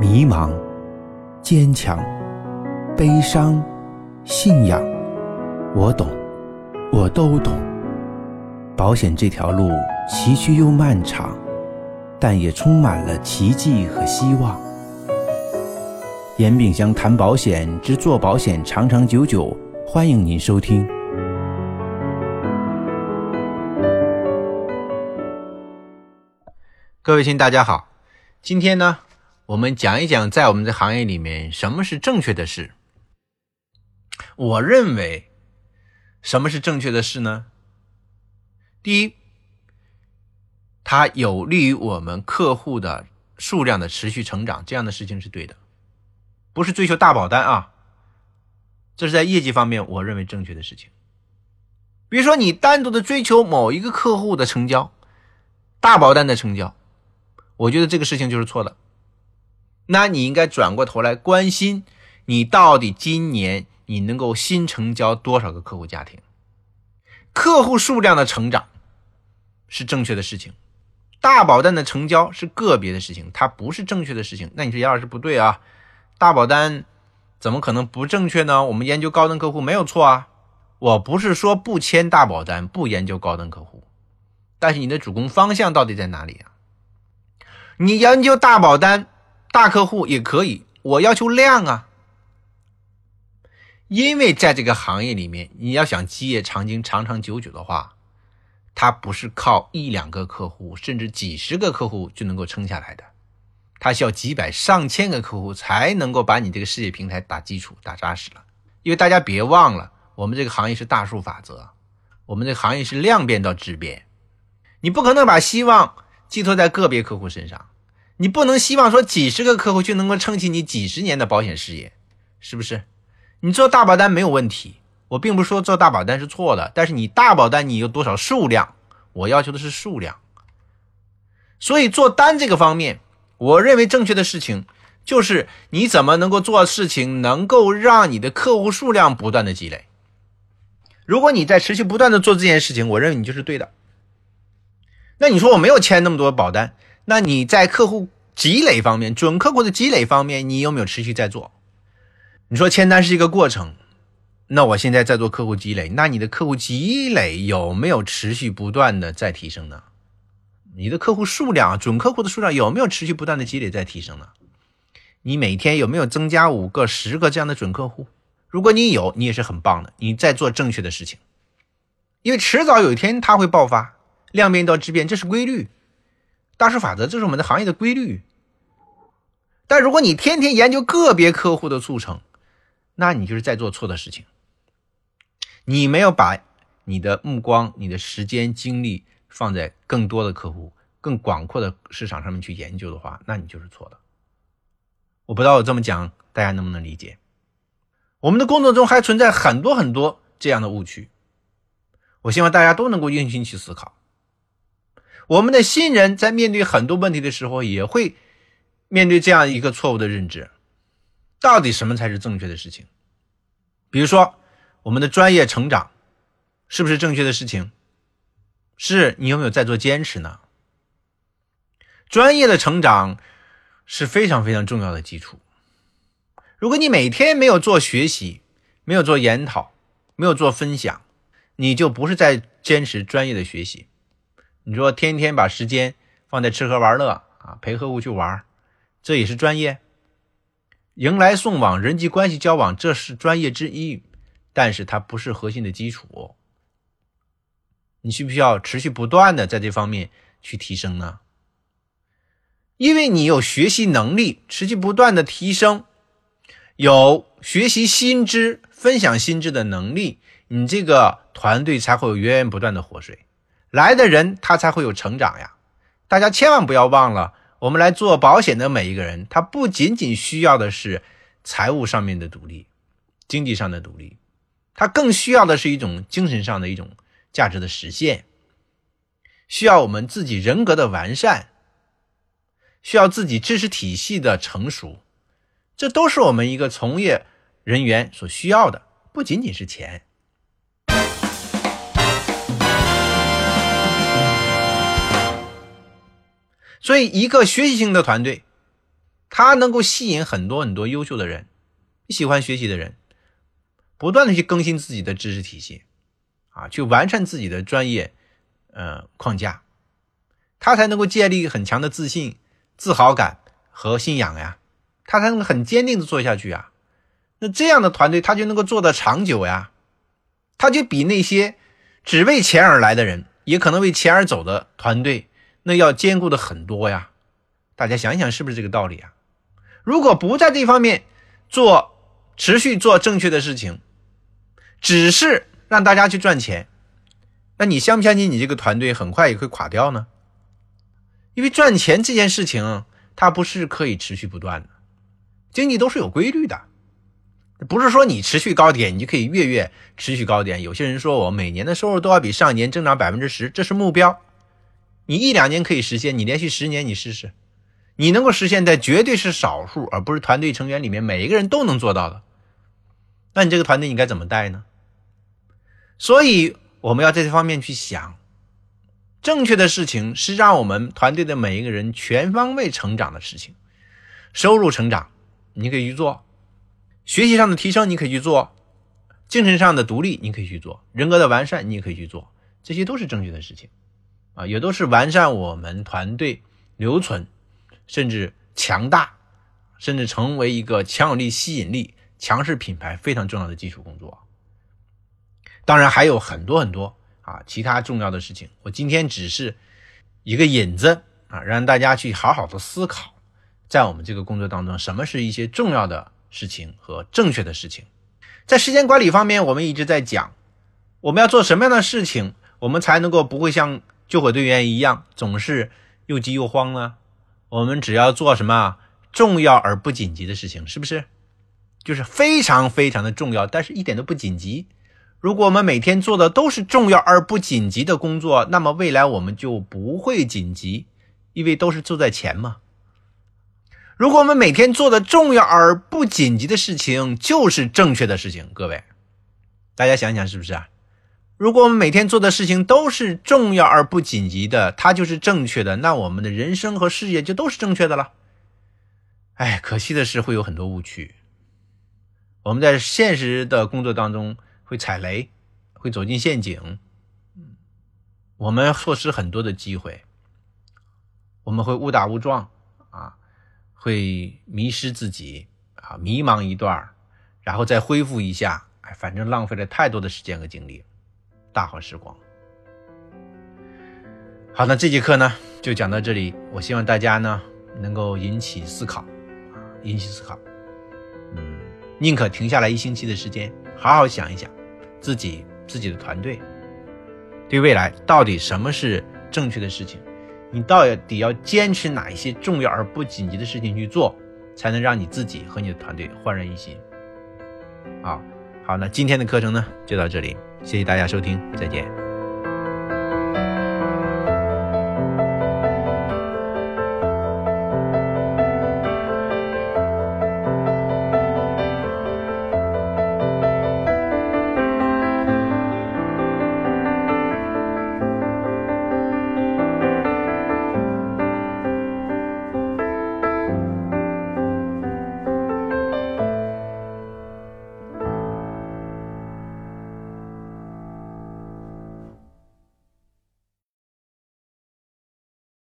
迷茫、坚强、悲伤、信仰，我懂，我都懂。保险这条路崎岖又漫长，但也充满了奇迹和希望。严炳祥谈保险之做保险长长久久，欢迎您收听。各位亲，大家好，今天呢，我们讲一讲在我们的行业里面什么是正确的事。我认为，什么是正确的事呢？第一，它有利于我们客户的数量的持续成长，这样的事情是对的，不是追求大保单啊。这是在业绩方面，我认为正确的事情。比如说，你单独的追求某一个客户的成交，大保单的成交，我觉得这个事情就是错的。那你应该转过头来关心，你到底今年你能够新成交多少个客户家庭？客户数量的成长是正确的事情，大保单的成交是个别的事情，它不是正确的事情。那你说杨老师不对啊？大保单怎么可能不正确呢？我们研究高端客户没有错啊。我不是说不签大保单，不研究高端客户，但是你的主攻方向到底在哪里啊？你研究大保单、大客户也可以，我要求量啊。因为在这个行业里面，你要想基业长青、长长久久的话，它不是靠一两个客户，甚至几十个客户就能够撑下来的，它需要几百上千个客户才能够把你这个事业平台打基础、打扎实了。因为大家别忘了，我们这个行业是大数法则，我们这个行业是量变到质变，你不可能把希望寄托在个别客户身上，你不能希望说几十个客户就能够撑起你几十年的保险事业，是不是？你做大保单没有问题，我并不是说做大保单是错的，但是你大保单你有多少数量，我要求的是数量。所以做单这个方面，我认为正确的事情就是你怎么能够做事情，能够让你的客户数量不断的积累。如果你在持续不断的做这件事情，我认为你就是对的。那你说我没有签那么多保单，那你在客户积累方面，准客户的积累方面，你有没有持续在做？你说签单是一个过程，那我现在在做客户积累，那你的客户积累有没有持续不断的在提升呢？你的客户数量，准客户的数量有没有持续不断的积累在提升呢？你每天有没有增加五个、十个这样的准客户？如果你有，你也是很棒的，你在做正确的事情，因为迟早有一天它会爆发，量变到质变，这是规律，大数法则，这是我们的行业的规律。但如果你天天研究个别客户的促成，那你就是在做错的事情。你没有把你的目光、你的时间、精力放在更多的客户、更广阔的市场上面去研究的话，那你就是错的。我不知道我这么讲大家能不能理解？我们的工作中还存在很多很多这样的误区，我希望大家都能够用心去思考。我们的新人在面对很多问题的时候，也会面对这样一个错误的认知。到底什么才是正确的事情？比如说，我们的专业成长是不是正确的事情？是你有没有在做坚持呢？专业的成长是非常非常重要的基础。如果你每天没有做学习，没有做研讨，没有做分享，你就不是在坚持专业的学习。你说天天把时间放在吃喝玩乐啊，陪客户去玩，这也是专业。迎来送往、人际关系交往，这是专业之一，但是它不是核心的基础。你需不需要持续不断的在这方面去提升呢？因为你有学习能力，持续不断的提升，有学习新知、分享新知的能力，你这个团队才会有源源不断的活水，来的人他才会有成长呀。大家千万不要忘了。我们来做保险的每一个人，他不仅仅需要的是财务上面的独立、经济上的独立，他更需要的是一种精神上的一种价值的实现，需要我们自己人格的完善，需要自己知识体系的成熟，这都是我们一个从业人员所需要的，不仅仅是钱。所以，一个学习型的团队，他能够吸引很多很多优秀的人，喜欢学习的人，不断的去更新自己的知识体系，啊，去完善自己的专业，呃，框架，他才能够建立很强的自信、自豪感和信仰呀，他才能很坚定的做下去啊。那这样的团队，他就能够做得长久呀，他就比那些只为钱而来的人，也可能为钱而走的团队，那要兼顾的很多呀。大家想想，是不是这个道理啊？如果不在这方面做持续做正确的事情，只是让大家去赚钱，那你相不相信你这个团队很快也会垮掉呢？因为赚钱这件事情，它不是可以持续不断的，经济都是有规律的，不是说你持续高点，你就可以月月持续高点。有些人说我每年的收入都要比上一年增长百分之十，这是目标，你一两年可以实现，你连续十年你试试。你能够实现的绝对是少数，而不是团队成员里面每一个人都能做到的。那你这个团队应该怎么带呢？所以我们要在这方面去想，正确的事情是让我们团队的每一个人全方位成长的事情。收入成长，你可以去做；学习上的提升，你可以去做；精神上的独立，你可以去做；人格的完善，你也可以去做。这些都是正确的事情啊，也都是完善我们团队留存。甚至强大，甚至成为一个强有力、吸引力、强势品牌非常重要的基础工作。当然还有很多很多啊，其他重要的事情。我今天只是一个引子啊，让大家去好好的思考，在我们这个工作当中，什么是一些重要的事情和正确的事情。在时间管理方面，我们一直在讲，我们要做什么样的事情，我们才能够不会像救火队员一样，总是又急又慌呢？我们只要做什么重要而不紧急的事情，是不是？就是非常非常的重要，但是一点都不紧急。如果我们每天做的都是重要而不紧急的工作，那么未来我们就不会紧急，因为都是做在前嘛。如果我们每天做的重要而不紧急的事情就是正确的事情，各位，大家想想是不是啊？如果我们每天做的事情都是重要而不紧急的，它就是正确的，那我们的人生和事业就都是正确的了。哎，可惜的是会有很多误区，我们在现实的工作当中会踩雷，会走进陷阱，我们错失很多的机会，我们会误打误撞啊，会迷失自己啊，迷茫一段然后再恢复一下，哎，反正浪费了太多的时间和精力。大好时光。好，那这节课呢就讲到这里。我希望大家呢能够引起思考，啊，引起思考。嗯，宁可停下来一星期的时间，好好想一想自己自己的团队对未来到底什么是正确的事情，你到底要坚持哪一些重要而不紧急的事情去做，才能让你自己和你的团队焕然一新。啊，好，那今天的课程呢就到这里。谢谢大家收听，再见。